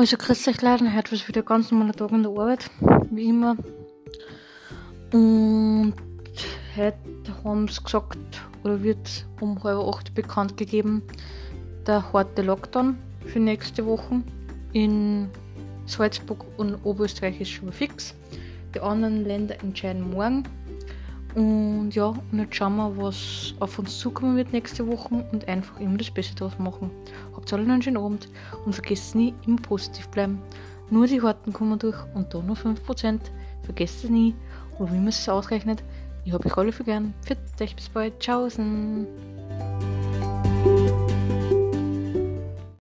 Also grüß euch Leute, heute war wieder ganz normaler Tag in der Arbeit, wie immer. Und heute haben sie gesagt, oder wird um halb acht bekannt gegeben, der harte Lockdown für nächste Woche in Salzburg und Oberösterreich ist schon fix. Die anderen Länder entscheiden morgen. Und ja, und jetzt schauen wir, was auf uns zukommen wird nächste Woche und einfach immer das Beste draus machen. Habt alle einen schönen Abend und vergesst nie, immer positiv bleiben. Nur die Harten kommen durch und da nur 5%. Vergesst es nie. Und wie man es ausrechnet, ich habe euch alle für gern. Für euch bis bald. Tschaußen.